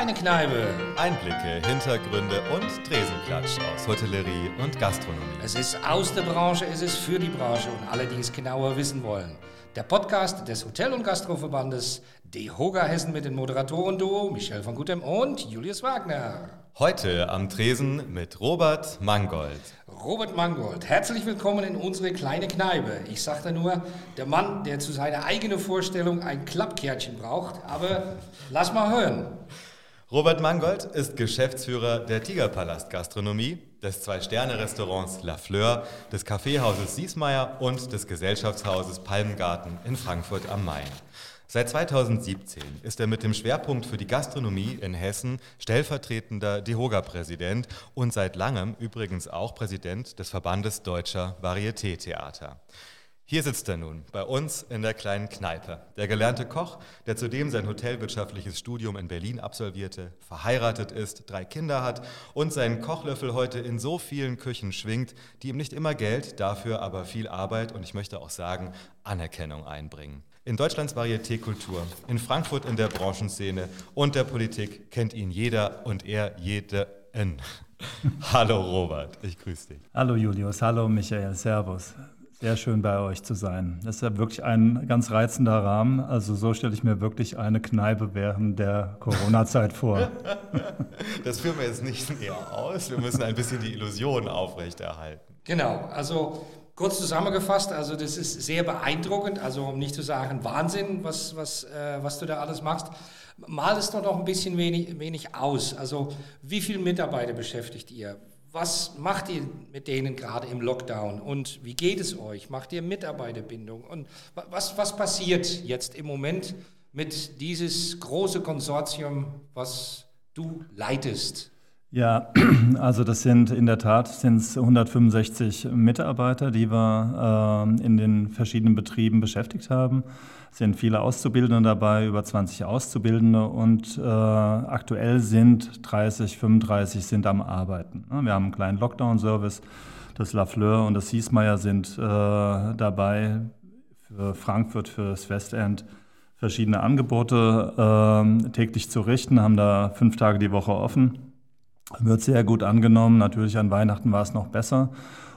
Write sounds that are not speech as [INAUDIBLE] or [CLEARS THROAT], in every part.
kleine Kneipe. Einblicke, Hintergründe und Tresenklatsch aus Hotellerie und Gastronomie. Es ist aus der Branche, es ist für die Branche und alle, die es genauer wissen wollen. Der Podcast des Hotel- und Gastroverbandes DEHOGA Hessen mit den Moderatoren Duo Michel von Gutem und Julius Wagner. Heute am Tresen mit Robert Mangold. Robert Mangold, herzlich willkommen in unsere kleine Kneipe. Ich sagte nur, der Mann, der zu seiner eigenen Vorstellung ein Klappkärtchen braucht, aber lass mal hören. Robert Mangold ist Geschäftsführer der Tigerpalast Gastronomie, des Zwei-Sterne-Restaurants La Fleur, des Kaffeehauses Siesmeier und des Gesellschaftshauses Palmgarten in Frankfurt am Main. Seit 2017 ist er mit dem Schwerpunkt für die Gastronomie in Hessen stellvertretender DEHOGA-Präsident und seit langem übrigens auch Präsident des Verbandes Deutscher Varieté-Theater. Hier sitzt er nun, bei uns in der kleinen Kneipe. Der gelernte Koch, der zudem sein hotelwirtschaftliches Studium in Berlin absolvierte, verheiratet ist, drei Kinder hat und seinen Kochlöffel heute in so vielen Küchen schwingt, die ihm nicht immer Geld, dafür aber viel Arbeit und ich möchte auch sagen Anerkennung einbringen. In Deutschlands Varieté-Kultur, in Frankfurt in der Branchenszene und der Politik kennt ihn jeder und er jeden. [LAUGHS] hallo Robert, ich grüße dich. Hallo Julius, hallo Michael, Servus. Sehr schön bei euch zu sein. Das ist ja wirklich ein ganz reizender Rahmen. Also so stelle ich mir wirklich eine Kneipe während der Corona-Zeit vor. [LAUGHS] Das führen wir jetzt nicht näher aus. Wir müssen ein bisschen die Illusion aufrechterhalten. Genau, also Kurz zusammengefasst, also das ist sehr beeindruckend, also um nicht zu sagen Wahnsinn, was, was, äh, was du da alles machst. Mal es doch noch ein bisschen wenig, wenig aus. Also wie viele Mitarbeiter beschäftigt ihr? Was macht ihr mit denen gerade im Lockdown und wie geht es euch? Macht ihr Mitarbeiterbindung? Und was, was passiert jetzt im Moment mit dieses große Konsortium, was du leitest? Ja, [CLEARS THROAT] also das sind in der Tat sind's 165 Mitarbeiter, die wir äh, in den verschiedenen Betrieben beschäftigt haben. Sind viele Auszubildende dabei, über 20 Auszubildende und äh, aktuell sind 30, 35 sind am Arbeiten. Wir haben einen kleinen Lockdown-Service. Das La Fleur und das Siesmeier sind äh, dabei für Frankfurt, für das Westend verschiedene Angebote ähm, täglich zu richten, haben da fünf Tage die Woche offen wird sehr gut angenommen. Natürlich an Weihnachten war es noch besser.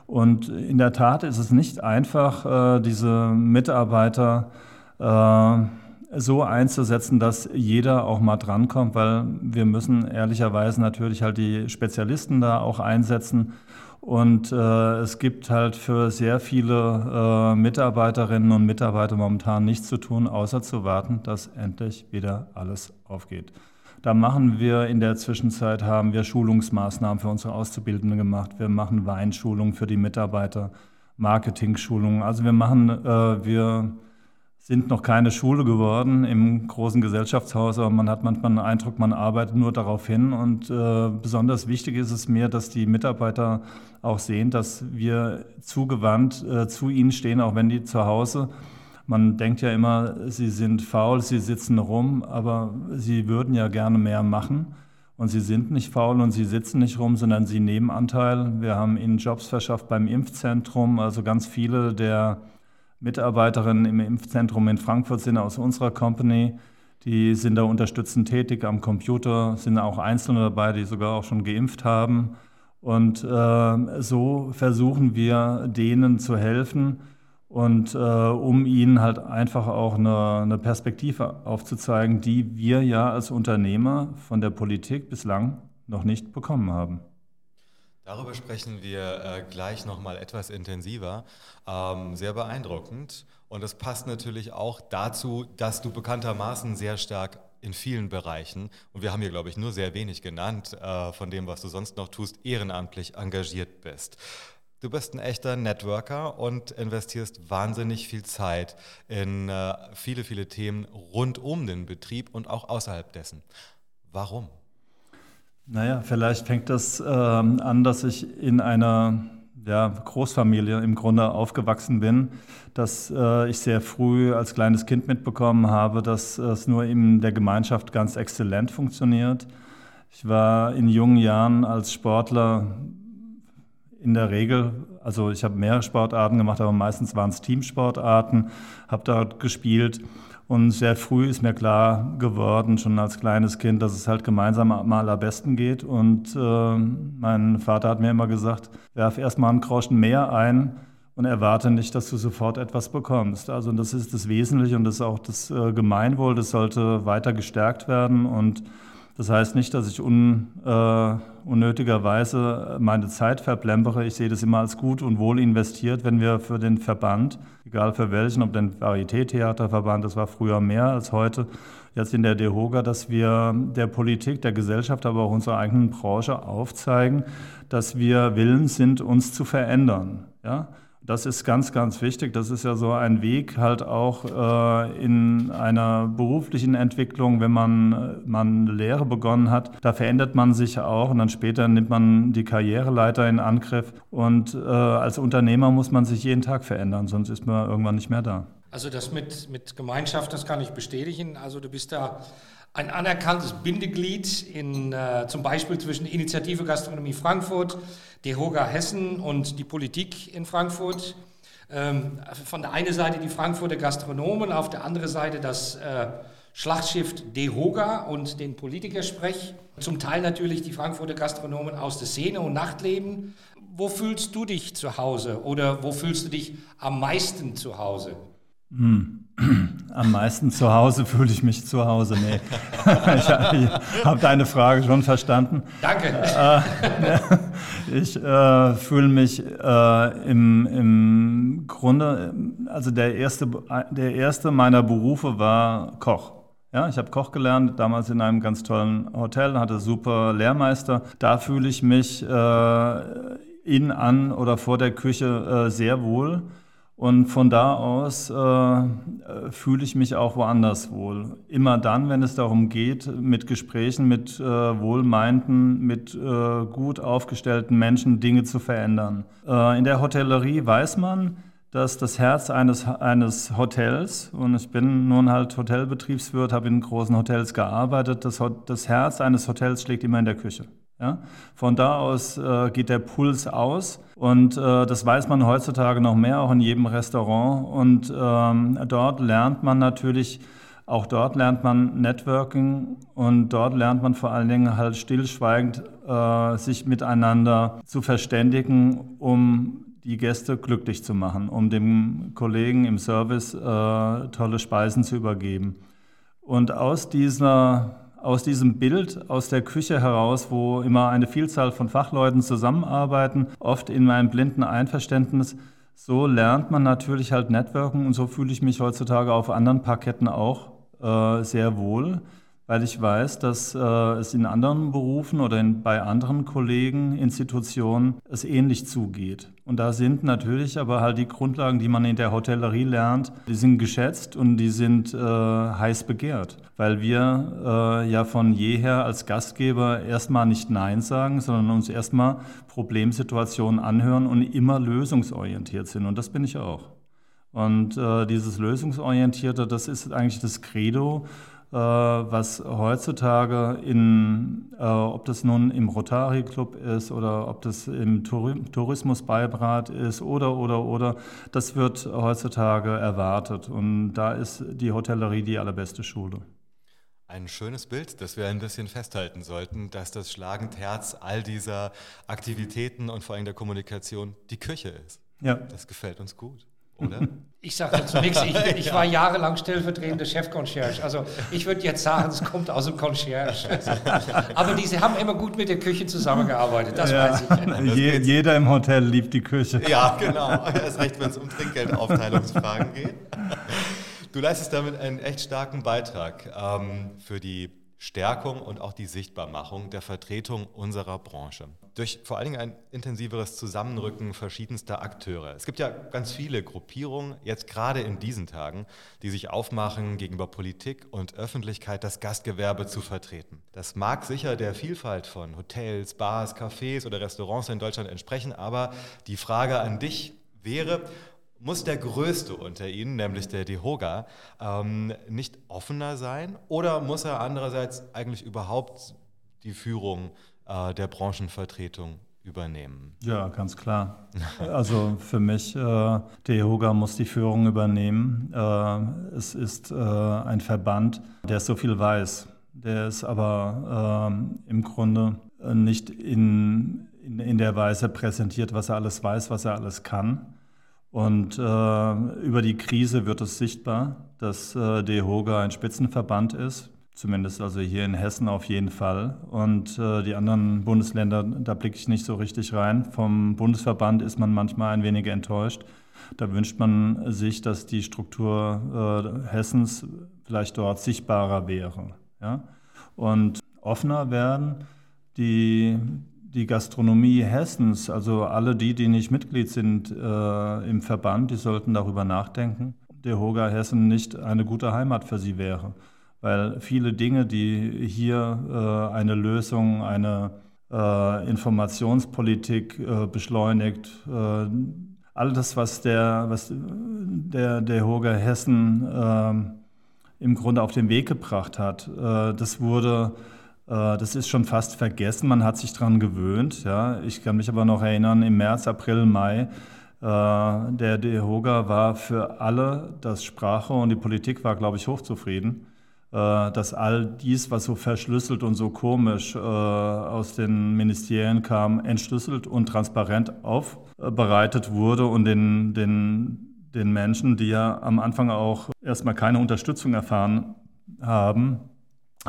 Und in der Tat ist es nicht einfach, äh, diese Mitarbeiter äh, so einzusetzen, dass jeder auch mal drankommt, weil wir müssen ehrlicherweise natürlich halt die Spezialisten da auch einsetzen. Und äh, es gibt halt für sehr viele äh, Mitarbeiterinnen und Mitarbeiter momentan nichts zu tun, außer zu warten, dass endlich wieder alles aufgeht. Da machen wir in der Zwischenzeit, haben wir Schulungsmaßnahmen für unsere Auszubildenden gemacht. Wir machen Weinschulungen für die Mitarbeiter, Marketing-Schulungen. Also wir machen, äh, wir sind noch keine Schule geworden im großen Gesellschaftshaus, aber man hat manchmal den Eindruck, man arbeitet nur darauf hin. Und äh, besonders wichtig ist es mir, dass die Mitarbeiter auch sehen, dass wir zugewandt äh, zu ihnen stehen, auch wenn die zu Hause man denkt ja immer, sie sind faul, sie sitzen rum, aber sie würden ja gerne mehr machen. Und sie sind nicht faul und sie sitzen nicht rum, sondern sie nehmen Anteil. Wir haben ihnen Jobs verschafft beim Impfzentrum. Also ganz viele der Mitarbeiterinnen im Impfzentrum in Frankfurt sind aus unserer Company. Die sind da unterstützend tätig am Computer, sind auch Einzelne dabei, die sogar auch schon geimpft haben. Und äh, so versuchen wir denen zu helfen und äh, um ihnen halt einfach auch eine, eine, Perspektive aufzuzeigen, die wir ja als Unternehmer von der Politik bislang noch nicht bekommen haben. Darüber sprechen wir äh, gleich nochmal etwas intensiver. Ähm, sehr beeindruckend. Und das passt natürlich auch dazu, dass du bekanntermaßen sehr stark in vielen Bereichen, und wir haben hier, glaube ich, nur sehr wenig genannt äh, von dem, was du sonst noch tust, ehrenamtlich engagiert bist. Du bist ein echter Networker und investierst wahnsinnig viel Zeit in äh, viele, viele Themen rund um den Betrieb und auch außerhalb dessen. Warum? Naja, vielleicht fängt das äh, an, dass ich in einer ja, Großfamilie im Grunde aufgewachsen bin, dass äh, ich sehr früh als kleines Kind mitbekommen habe, dass es nur in der Gemeinschaft ganz exzellent funktioniert. Ich war in jungen Jahren als Sportler in der Regel, also ich habe mehrere Sportarten gemacht, aber meistens waren es Teamsportarten, habe dort gespielt Und sehr früh ist mir klar geworden, schon als kleines Kind, dass es halt gemeinsam am allerbesten geht. Und äh, mein Vater hat mir immer gesagt, werf erstmal einen Groschen mehr ein und erwarte nicht, dass du sofort etwas bekommst. Also das ist das Wesentliche und das ist auch das äh, Gemeinwohl, das sollte weiter gestärkt werden und das heißt nicht, dass ich un, äh, unnötigerweise meine Zeit verplempere. Ich sehe das immer als gut und wohl investiert, wenn wir für den Verband, egal für welchen, ob den Varieté-Theaterverband, das war früher mehr als heute, jetzt in der DEHOGA, dass wir der Politik, der Gesellschaft, aber auch unserer eigenen Branche aufzeigen, dass wir willens sind, uns zu verändern. Ja? Das ist ganz, ganz wichtig. Das ist ja so ein Weg halt auch äh, in einer beruflichen Entwicklung, wenn man, man Lehre begonnen hat. Da verändert man sich auch und dann später nimmt man die Karriereleiter in Angriff. Und äh, als Unternehmer muss man sich jeden Tag verändern, sonst ist man irgendwann nicht mehr da. Also das mit, mit Gemeinschaft, das kann ich bestätigen. Also du bist da ein anerkanntes Bindeglied in, äh, zum Beispiel zwischen Initiative Gastronomie Frankfurt, DEHOGA Hessen und die Politik in Frankfurt. Ähm, von der einen Seite die Frankfurter Gastronomen, auf der anderen Seite das äh, Schlachtschiff DEHOGA und den Politikersprech. Zum Teil natürlich die Frankfurter Gastronomen aus der Szene und Nachtleben. Wo fühlst du dich zu Hause oder wo fühlst du dich am meisten zu Hause? Hm. Am meisten zu Hause fühle ich mich zu Hause. Nee. [LAUGHS] ich habe deine Frage schon verstanden. Danke. Äh, [LAUGHS] ich äh, fühle mich äh, im, im Grunde, also der erste, der erste meiner Berufe war Koch. Ja, ich habe Koch gelernt, damals in einem ganz tollen Hotel, hatte super Lehrmeister. Da fühle ich mich äh, in, an oder vor der Küche äh, sehr wohl. Und von da aus äh, fühle ich mich auch woanders wohl. Immer dann, wenn es darum geht, mit Gesprächen mit äh, wohlmeinten, mit äh, gut aufgestellten Menschen Dinge zu verändern. Äh, in der Hotellerie weiß man, dass das Herz eines, eines Hotels, und ich bin nun halt Hotelbetriebswirt, habe in großen Hotels gearbeitet, das, das Herz eines Hotels schlägt immer in der Küche. Ja? Von da aus äh, geht der Puls aus und äh, das weiß man heutzutage noch mehr, auch in jedem Restaurant. Und ähm, dort lernt man natürlich, auch dort lernt man Networking und dort lernt man vor allen Dingen halt stillschweigend äh, sich miteinander zu verständigen, um die Gäste glücklich zu machen, um dem Kollegen im Service äh, tolle Speisen zu übergeben. Und aus dieser aus diesem Bild aus der Küche heraus, wo immer eine Vielzahl von Fachleuten zusammenarbeiten, oft in meinem blinden Einverständnis. So lernt man natürlich halt Networken und so fühle ich mich heutzutage auf anderen Parketten auch äh, sehr wohl weil ich weiß, dass äh, es in anderen Berufen oder in, bei anderen Kollegen, Institutionen es ähnlich zugeht. Und da sind natürlich aber halt die Grundlagen, die man in der Hotellerie lernt, die sind geschätzt und die sind äh, heiß begehrt, weil wir äh, ja von jeher als Gastgeber erstmal nicht Nein sagen, sondern uns erstmal Problemsituationen anhören und immer lösungsorientiert sind. Und das bin ich auch. Und äh, dieses Lösungsorientierte, das ist eigentlich das Credo, was heutzutage in, äh, ob das nun im Rotary Club ist oder ob das im Tourismusbeibrat ist oder, oder, oder, das wird heutzutage erwartet. Und da ist die Hotellerie die allerbeste Schule. Ein schönes Bild, das wir ein bisschen festhalten sollten, dass das schlagend Herz all dieser Aktivitäten und vor allem der Kommunikation die Küche ist. Ja. Das gefällt uns gut oder? Ich sage dazu nichts. Ich, [LAUGHS] ich ja. war jahrelang stellvertretender Chefconcierge. Also ich würde jetzt sagen, es kommt aus dem Concierge. [LAUGHS] Aber diese haben immer gut mit der Küche zusammengearbeitet, das ja. weiß ich. Je, jeder im Hotel liebt die Küche. Ja, genau. Erst recht, wenn es um Trinkgeldaufteilungsfragen geht. Du leistest damit einen echt starken Beitrag ähm, für die Stärkung und auch die Sichtbarmachung der Vertretung unserer Branche. Durch vor allen Dingen ein intensiveres Zusammenrücken verschiedenster Akteure. Es gibt ja ganz viele Gruppierungen, jetzt gerade in diesen Tagen, die sich aufmachen, gegenüber Politik und Öffentlichkeit das Gastgewerbe zu vertreten. Das mag sicher der Vielfalt von Hotels, Bars, Cafés oder Restaurants in Deutschland entsprechen, aber die Frage an dich wäre, muss der Größte unter ihnen, nämlich der Dehoga, ähm, nicht offener sein? Oder muss er andererseits eigentlich überhaupt die Führung äh, der Branchenvertretung übernehmen? Ja, ganz klar. [LAUGHS] Also für mich, äh, DEHOGA muss die Führung übernehmen. Äh, es ist äh, ein Verband, der so viel weiß. Der ist aber äh, im Grunde nicht in, in, in, der Weise präsentiert, was er alles weiß, was er alles kann. Und äh, über die Krise wird es sichtbar, dass äh, DEHOGA ein Spitzenverband ist Zumindest also hier in Hessen auf jeden Fall. Und äh, die anderen Bundesländer, da blicke ich nicht so richtig rein. Vom Bundesverband ist man manchmal ein wenig enttäuscht. Da wünscht man sich, dass die Struktur äh, Hessens vielleicht dort sichtbarer wäre. Ja? Und offener werden die, die Gastronomie Hessens, also alle die, die nicht Mitglied sind äh, im Verband, die sollten darüber nachdenken, der Hoga Hessen nicht eine gute Heimat für sie wäre. Weil viele Dinge, die hier äh, eine Lösung, eine äh, Informationspolitik äh, beschleunigt, äh, all das, was der, was der, der Hoger Hessen ähm, im Grunde auf den Weg gebracht hat, äh, das wurde das ist schon fast vergessen, man hat sich daran gewöhnt. Ja. Ich kann mich aber noch erinnern, im März, April, Mai, der DEHOGA war für alle das Sprache und die Politik war, glaube ich, hochzufrieden. Äh, dass all dies, was so verschlüsselt und so komisch äh, aus den Ministerien kam, entschlüsselt und transparent aufbereitet wurde und den, den, den Menschen, die ja am Anfang auch erstmal keine Unterstützung erfahren haben,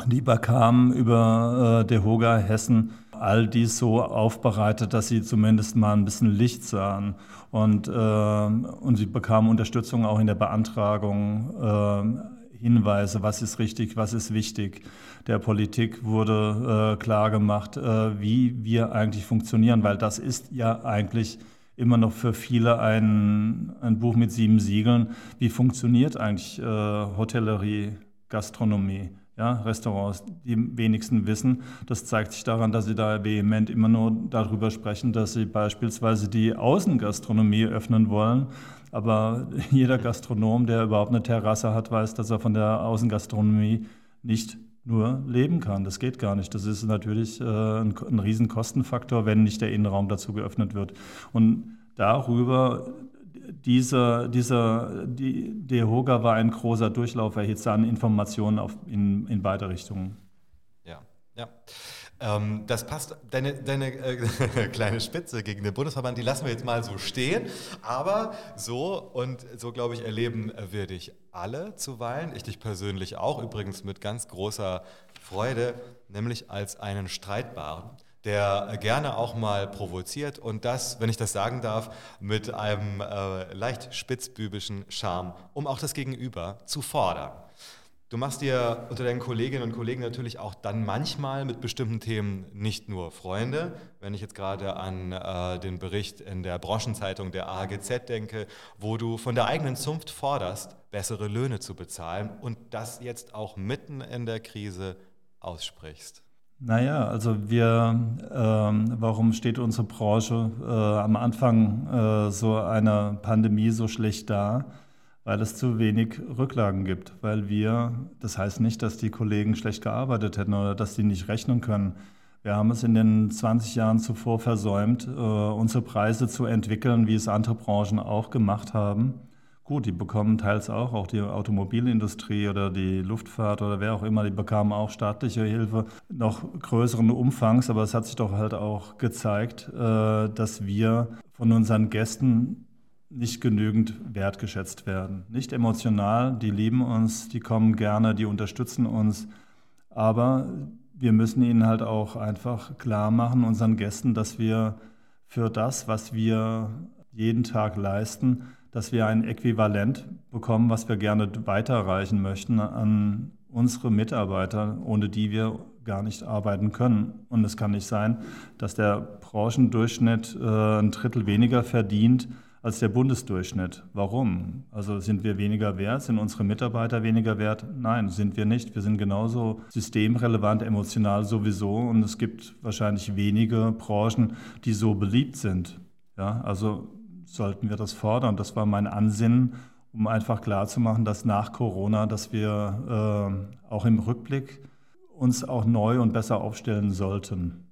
die bekamen über äh, DeHoga Hessen all dies so aufbereitet, dass sie zumindest mal ein bisschen Licht sahen. Und, äh, und sie bekamen Unterstützung auch in der Beantragung äh, Hinweise, was ist richtig, was ist wichtig. Der Politik wurde äh, klar gemacht, äh, wie wir eigentlich funktionieren, weil das ist ja eigentlich immer noch für viele ein, ein Buch mit sieben Siegeln. Wie funktioniert eigentlich äh, Hotellerie, Gastronomie? Ja, Restaurants, die wenigsten wissen. Das zeigt sich daran, dass sie da vehement immer nur darüber sprechen, dass sie beispielsweise die Außengastronomie öffnen wollen aber [LAUGHS] jeder Gastronom, der überhaupt eine Terrasse hat, weiß, dass er von der Außengastronomie nicht nur leben kann. Das geht gar nicht. Das ist natürlich äh, ein, ein Riesenkostenfaktor, wenn nicht der Innenraum dazu geöffnet wird. Und darüber, dieser, dieser, die, der Hoga war ein großer Durchlauferhitzer an Informationen auf, in, in beide Richtungen. Ja, ja. Ähm, das passt, deine, deine äh, [LAUGHS] kleine Spitze gegen den Bundesverband, die lassen wir jetzt mal so stehen. Aber so und so, glaube ich, erleben wir dich alle zuweilen. Ich dich persönlich auch, übrigens mit ganz großer Freude, nämlich als einen Streitbaren der gerne auch mal provoziert und das, wenn ich das sagen darf, mit einem äh, leicht spitzbübischen Charme, um auch das Gegenüber zu fordern. Du machst dir unter deinen Kolleginnen und Kollegen natürlich auch dann manchmal mit bestimmten Themen nicht nur Freunde. Wenn ich jetzt gerade an äh, den Bericht in der Branchenzeitung der AGZ denke, wo du von der eigenen Zunft forderst, bessere Löhne zu bezahlen und das jetzt auch mitten in der Krise aussprichst. Naja, also wir, ähm, warum steht unsere Branche äh, am Anfang äh, so einer Pandemie so schlecht da? weil es zu wenig Rücklagen gibt, weil wir, das heißt nicht, dass die Kollegen schlecht gearbeitet hätten oder dass sie nicht rechnen können. Wir haben es in den 20 Jahren zuvor versäumt, äh, unsere Preise zu entwickeln, wie es andere Branchen auch gemacht haben. Gut, die bekommen teils auch, auch die Automobilindustrie oder die Luftfahrt oder wer auch immer, die bekamen auch staatliche Hilfe noch größeren Umfangs, aber es hat sich doch halt auch gezeigt, äh, dass wir von unseren Gästen nicht genügend wertgeschätzt werden. Nicht emotional, die lieben uns, die kommen gerne, die unterstützen uns, aber wir müssen ihnen halt auch einfach klar machen, unseren Gästen, dass wir für das, was wir jeden Tag leisten, dass wir ein Äquivalent bekommen, was wir gerne weiterreichen möchten an unsere Mitarbeiter, ohne die wir gar nicht arbeiten können. Und es kann nicht sein, dass der Branchendurchschnitt äh, ein Drittel weniger verdient als der Bundesdurchschnitt. Warum? Also sind wir weniger wert? Sind unsere Mitarbeiter weniger wert? Nein, sind wir nicht. Wir sind genauso systemrelevant, emotional sowieso. Und es gibt wahrscheinlich wenige Branchen, die so beliebt sind. Ja, also sollten wir das fordern. Das war mein Ansinnen, um einfach klarzumachen, dass nach Corona, dass wir äh, auch im Rückblick uns auch neu und besser aufstellen sollten.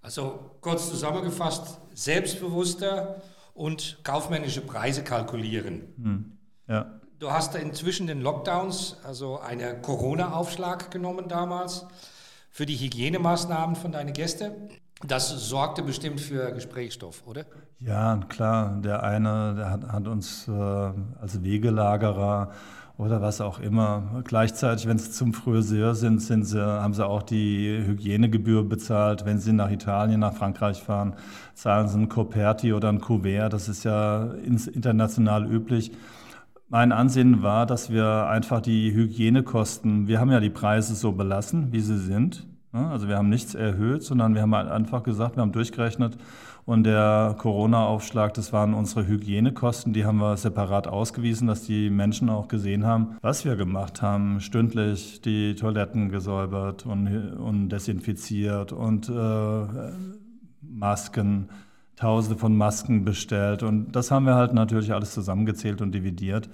Also kurz zusammengefasst, selbstbewusster und kaufmännische Preise kalkulieren. Hm. Ja. Du hast inzwischen den Lockdowns, also einen Corona-Aufschlag genommen damals für die Hygienemaßnahmen von deinen Gästen. Das sorgte bestimmt für Gesprächsstoff, oder? Ja, klar. Der eine der hat, hat uns äh, als Wegelagerer oder was auch immer. Gleichzeitig, wenn sie zum Friseur sind, sind sie, haben sie auch die Hygienegebühr bezahlt. Wenn sie nach Italien, nach Frankreich fahren, zahlen sie ein Coperti oder ein Kuvert. Das ist ja international üblich. Mein Ansinnen war, dass wir einfach die Hygienekosten, wir haben ja die Preise so belassen, wie sie sind. Also wir haben nichts erhöht, sondern wir haben halt einfach gesagt, wir haben durchgerechnet und der Corona-Aufschlag, das waren unsere Hygienekosten, die haben wir separat ausgewiesen, dass die Menschen auch gesehen haben, was wir gemacht haben. Stündlich die Toiletten gesäubert und, und desinfiziert und äh, Masken Tausende von Masken bestellt. Und das haben wir halt natürlich alles zusammengezählt und dividiert.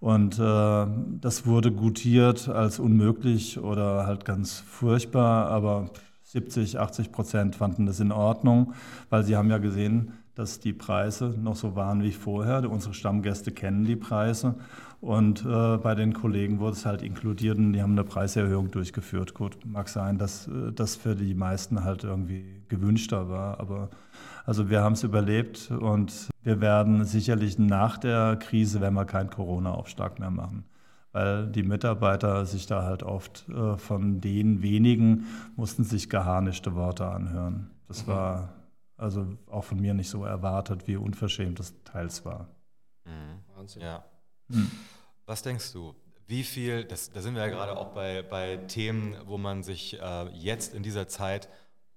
Und äh, das wurde gutiert als unmöglich oder halt ganz furchtbar, aber 70, 80 Prozent fanden das in Ordnung, weil sie haben ja gesehen, dass die Preise noch so waren wie vorher. Unsere Stammgäste kennen die Preise und äh, bei den Kollegen wurde es halt inkludiert und die haben eine Preiserhöhung durchgeführt. Gut, mag sein, dass äh, das für die meisten halt irgendwie gewünschter war, aber also wir haben es überlebt und wir werden sicherlich nach der Krise, wenn wir keinen Corona-Aufschlag mehr machen weil die Mitarbeiter sich da halt oft äh, von den wenigen mussten sich geharnischte Worte anhören. Das mhm. war also auch von mir nicht so erwartet, wie unverschämt das teils war. Mhm. Wahnsinn. Ja. Mhm. Was denkst du? Wie viel, das, da sind wir ja gerade auch bei, bei Themen, wo man sich äh, jetzt in dieser Zeit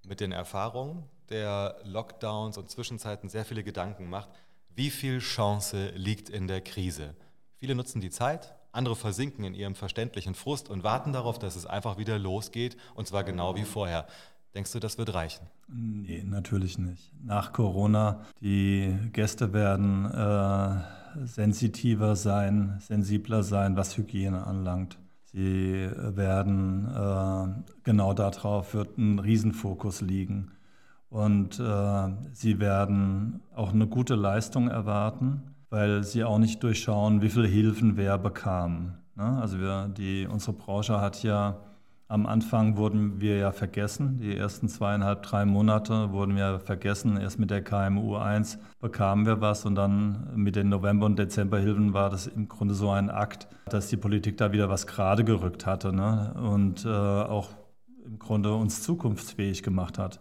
mit den Erfahrungen der Lockdowns und Zwischenzeiten sehr viele Gedanken macht. Wie viel Chance liegt in der Krise? Viele nutzen die Zeit, andere versinken in ihrem verständlichen Frust und warten darauf, dass es einfach wieder losgeht und zwar genau wie vorher. Denkst du, das wird reichen? Nee, natürlich nicht. Nach Corona, die Gäste werden äh, sensitiver sein, sensibler sein, was Hygiene anlangt. Sie werden, äh, genau darauf wird ein Riesenfokus liegen. Und äh, sie werden auch eine gute Leistung erwarten, weil sie auch nicht durchschauen, wie viele Hilfen wer bekam. Ne? Also wir, die, unsere Branche hat ja am Anfang wurden wir ja vergessen. Die ersten zweieinhalb, drei Monate wurden wir vergessen. Erst mit der KMU 1 bekamen wir was und dann mit den November- und Dezemberhilfen war das im Grunde so ein Akt, dass die Politik da wieder was gerade gerückt hatte ne? und äh, auch im Grunde uns zukunftsfähig gemacht hat.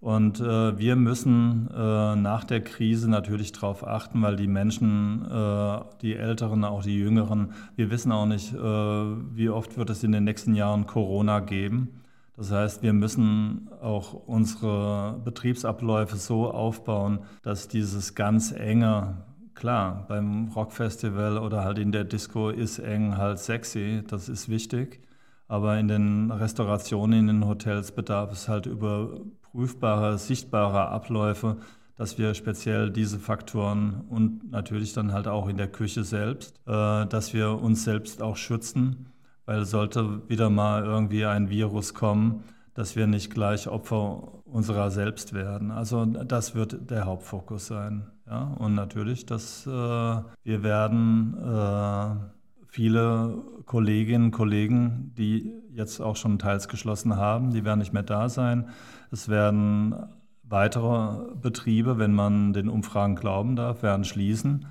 Und äh, wir müssen äh, nach der Krise natürlich darauf achten, weil die Menschen, äh, die Älteren, auch die Jüngeren, wir wissen auch nicht, äh, wie oft wird es in den nächsten Jahren Corona geben. Das heißt, wir müssen auch unsere Betriebsabläufe so aufbauen, dass dieses ganz enge, klar, beim Rockfestival oder halt in der Disco ist eng halt sexy, das ist wichtig. Aber in den Restaurationen, in den Hotels bedarf es halt über prüfbare, sichtbare Abläufe, dass wir speziell diese Faktoren und natürlich dann halt auch in der Küche selbst, äh, dass wir uns selbst auch schützen, weil sollte wieder mal irgendwie ein Virus kommen, dass wir nicht gleich Opfer unserer selbst werden. Also das wird der Hauptfokus sein. Ja? Und natürlich, dass äh, wir werden äh, viele Kolleginnen und Kollegen, die jetzt auch schon teils geschlossen haben, die werden nicht mehr da sein. Es werden weitere Betriebe, wenn man den Umfragen glauben darf, werden schließen.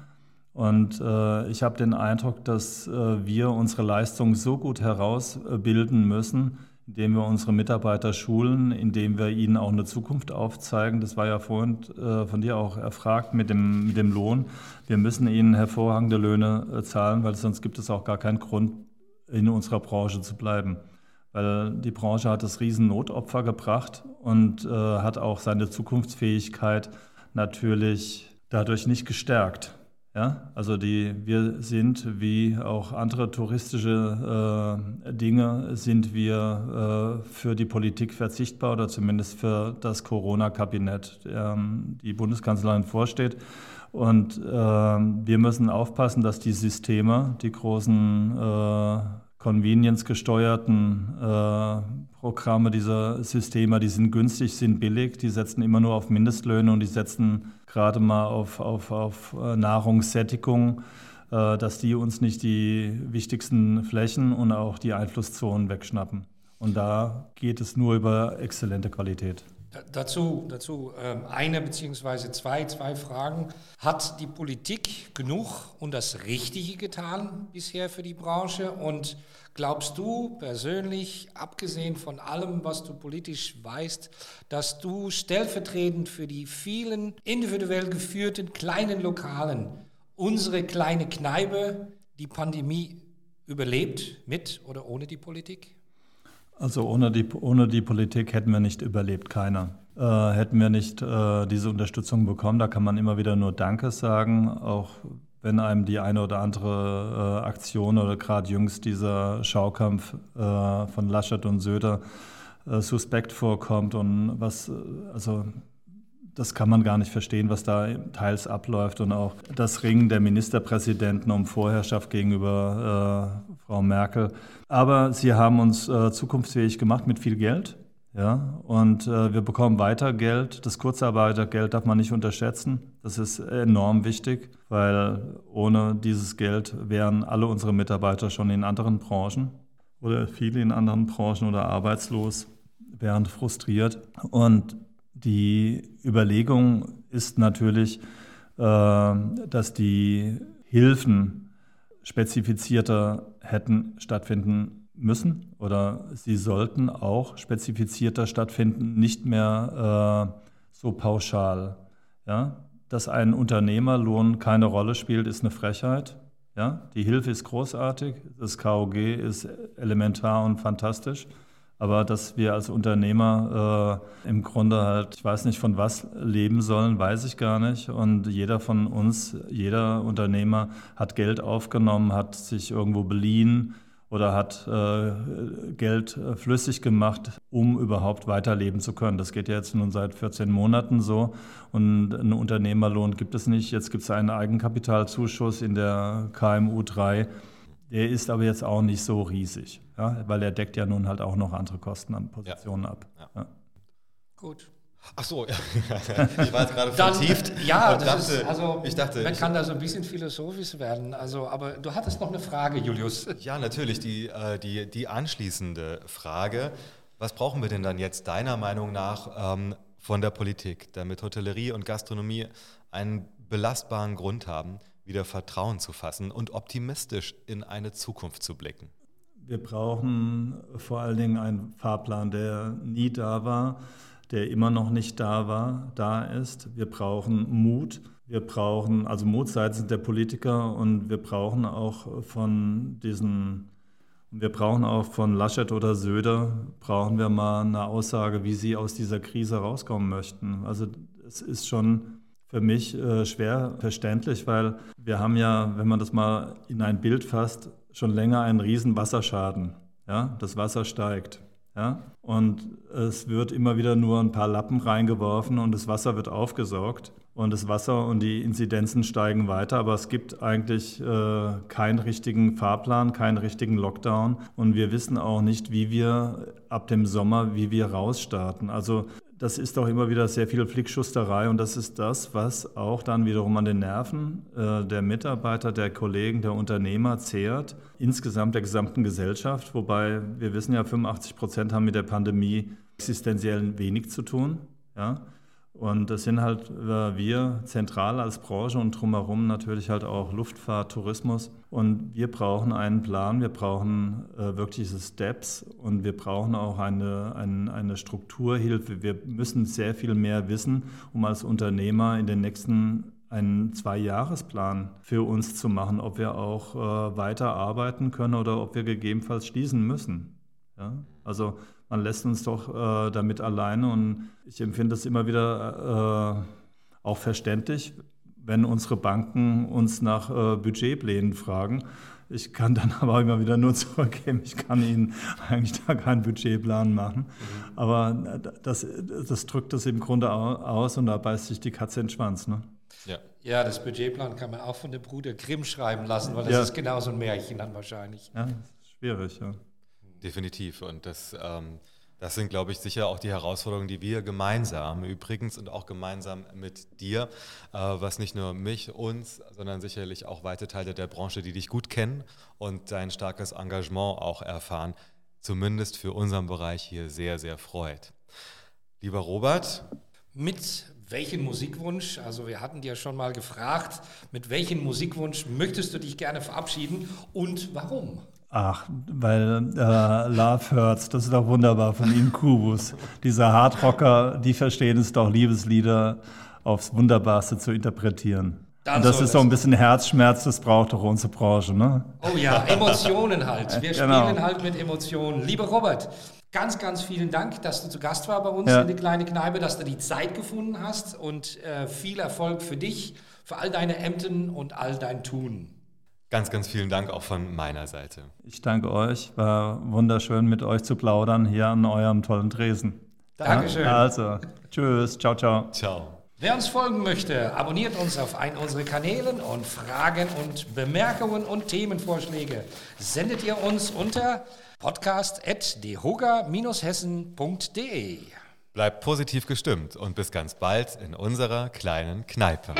Und äh, ich habe den Eindruck, dass äh, wir unsere Leistung so gut herausbilden müssen, indem wir unsere Mitarbeiter schulen, indem wir ihnen auch eine Zukunft aufzeigen. Das war ja vorhin äh, von dir auch erfragt mit dem, mit dem Lohn. Wir müssen ihnen hervorragende Löhne äh, zahlen, weil sonst gibt es auch gar keinen Grund, in unserer Branche zu bleiben weil die Branche hat das Riesennotopfer gebracht und äh, hat auch seine Zukunftsfähigkeit natürlich dadurch nicht gestärkt. Ja? Also die, wir sind wie auch andere touristische äh, Dinge, sind wir äh, für die Politik verzichtbar oder zumindest für das Corona-Kabinett, ähm, die Bundeskanzlerin vorsteht. Und äh, wir müssen aufpassen, dass die Systeme, die großen äh, convenience-gesteuerten äh, Programme, diese Systeme, die sind günstig, sind billig, die setzen immer nur auf Mindestlöhne und die setzen gerade mal auf, auf, auf äh, Nahrungssättigung, äh, dass die uns nicht die wichtigsten Flächen und auch die Einflusszonen wegschnappen. Und da geht es nur über exzellente Qualität. Dazu, dazu ähm, eine beziehungsweise zwei, zwei Fragen. Hat die Politik genug und das Richtige getan bisher für die Branche? Und glaubst du persönlich, abgesehen von allem, was du politisch weißt, dass du stellvertretend für die vielen individuell geführten kleinen Lokalen, unsere kleine Kneipe, die Pandemie überlebt, mit oder ohne die Politik? Also ohne die, ohne die Politik hätten wir nicht überlebt, keiner. Äh, hätten wir nicht äh, diese Unterstützung bekommen, da kann man immer wieder nur Danke sagen, auch wenn einem die eine oder andere äh, Aktion oder gerade jüngst dieser Schaukampf äh, von Laschet und Söder äh, suspekt vorkommt und was, äh, also das kann man gar nicht verstehen, was da teils abläuft und auch das Ringen der Ministerpräsidenten um Vorherrschaft gegenüber äh, Frau Merkel. Aber sie haben uns äh, zukunftsfähig gemacht mit viel Geld. Ja, und äh, wir bekommen weiter Geld. Das Kurzarbeitergeld darf man nicht unterschätzen. Das ist enorm wichtig, weil ohne dieses Geld wären alle unsere Mitarbeiter schon in anderen Branchen oder viele in anderen Branchen oder arbeitslos, wären frustriert. Und die Überlegung ist natürlich, äh, dass die Hilfen spezifizierter hätten stattfinden müssen oder sie sollten auch spezifizierter stattfinden, nicht mehr äh, so pauschal. Ja? Dass ein Unternehmerlohn keine Rolle spielt, ist eine Frechheit. Ja? Die Hilfe ist großartig, das KOG ist elementar und fantastisch. Aber dass wir als Unternehmer äh, im Grunde halt, ich weiß nicht von was leben sollen, weiß ich gar nicht. Und jeder von uns, jeder Unternehmer hat Geld aufgenommen, hat sich irgendwo beliehen oder hat äh, Geld äh, flüssig gemacht, um überhaupt weiterleben zu können. Das geht ja jetzt nun seit 14 Monaten so. Und einen Unternehmerlohn gibt es nicht. Jetzt gibt es einen Eigenkapitalzuschuss in der KMU 3 der ist aber jetzt auch nicht so riesig, ja, weil er deckt ja nun halt auch noch andere Kosten an Positionen ja. ab. Ja. Gut. Ach so, [LAUGHS] ja. ich war jetzt gerade vertieft. Ja, das dachte, ist, also ich dachte, man kann da so ein bisschen philosophisch werden. Also, aber du hattest noch eine Frage, Julius. Ja, natürlich. Die, äh, die, die anschließende Frage: Was brauchen wir denn dann jetzt deiner Meinung nach ähm, von der Politik, damit Hotellerie und Gastronomie einen belastbaren Grund haben, wieder Vertrauen zu fassen und optimistisch in eine Zukunft zu blicken? Wir brauchen vor allen Dingen einen Fahrplan, der nie da war, der immer noch nicht da war, da ist. Wir brauchen Mut. Wir brauchen also Mut seitens der Politiker und wir brauchen auch von diesen wir brauchen auch von Laschet oder Söder, brauchen wir mal eine Aussage, wie sie aus dieser Krise rauskommen möchten. Also es ist schon für mich äh, schwer verständlich, weil wir haben ja, wenn man das mal in ein Bild fasst, schon länger einen riesen Wasserschaden. Ja? Das Wasser steigt. Ja? Und es wird immer wieder nur ein paar Lappen reingeworfen und das Wasser wird aufgesaugt. Und das Wasser und die Inzidenzen steigen weiter, aber es gibt eigentlich äh, keinen richtigen Fahrplan, keinen richtigen Lockdown. Und wir wissen auch nicht, wie wir ab dem Sommer, wie wir rausstarten. Also das ist auch immer wieder sehr viel Flickschusterei und das ist das, was auch dann wiederum an den Nerven äh, der Mitarbeiter, der Kollegen, der Unternehmer zehrt, insgesamt der gesamten Gesellschaft. Wobei wir wissen ja, 85 Prozent haben mit der Pandemie existenziell wenig zu tun. Ja? Und das sind halt äh, wir zentral als Branche und drumherum natürlich halt auch Luftfahrt, Tourismus. Und wir brauchen einen Plan, wir brauchen äh, wirkliche Steps und wir brauchen auch eine, eine, eine Strukturhilfe. Wir müssen sehr viel mehr wissen, um als Unternehmer in den nächsten einen Zwei-Jahres-Plan für uns zu machen, ob wir auch äh, weiter arbeiten können oder ob wir gegebenenfalls schließen müssen. Ja? Also man lässt uns doch äh, damit alleine und ich empfinde es immer wieder äh, auch verständlich, wenn unsere Banken uns nach äh, Budgetplänen fragen. Ich kann dann [LAUGHS] aber immer wieder nur zurückgeben, ich kann Ihnen [LAUGHS] eigentlich da keinen Budgetplan machen. Mhm. Aber das, das drückt das im Grunde aus und da beißt sich die Katze in den Schwanz. Ne? Ja. ja, das Budgetplan kann man auch von dem Bruder Grimm schreiben lassen, weil das ja. ist genauso ein Märchen dann wahrscheinlich. Ja, schwierig, ja. Definitiv. Und das, ähm, das sind, glaube ich, sicher auch die Herausforderungen, die wir gemeinsam übrigens und auch gemeinsam mit dir, äh, was nicht nur mich, uns, sondern sicherlich auch weite Teile der Branche, die dich gut kennen und dein starkes Engagement auch erfahren, zumindest für unseren Bereich hier sehr, sehr freut. Lieber Robert. Mit welchen Musikwunsch, also wir hatten dir schon mal gefragt, mit welchem Musikwunsch möchtest du dich gerne verabschieden und warum? Ach, weil äh, Love Hurts, das ist doch wunderbar von Ihnen Kubus. Diese Hardrocker, die verstehen es doch, Liebeslieder aufs Wunderbarste zu interpretieren. Und das ist so ein bisschen Herzschmerz, das braucht doch unsere Branche, ne? Oh ja, Emotionen halt. Wir genau. spielen halt mit Emotionen. Lieber Robert, ganz, ganz vielen Dank, dass du zu Gast war bei uns ja. in die kleine Kneipe, dass du die Zeit gefunden hast und äh, viel Erfolg für dich, für all deine Ämten und all dein Tun. Ganz, ganz vielen Dank auch von meiner Seite. Ich danke euch. War wunderschön, mit euch zu plaudern hier an eurem tollen Tresen. Dankeschön. Ja, also, tschüss. Ciao, ciao. Ciao. Wer uns folgen möchte, abonniert uns auf einen unserer Kanälen und Fragen und Bemerkungen und Themenvorschläge sendet ihr uns unter podcast.dehoga-hessen.de. Bleibt positiv gestimmt und bis ganz bald in unserer kleinen Kneipe.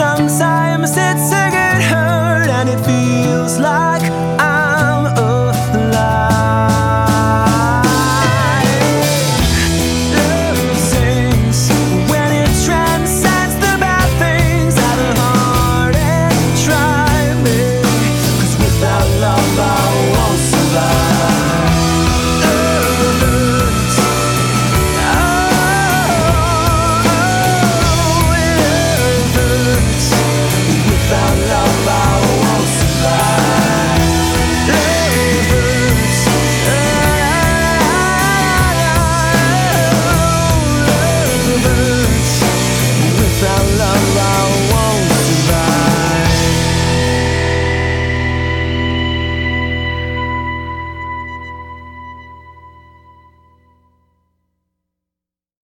沧桑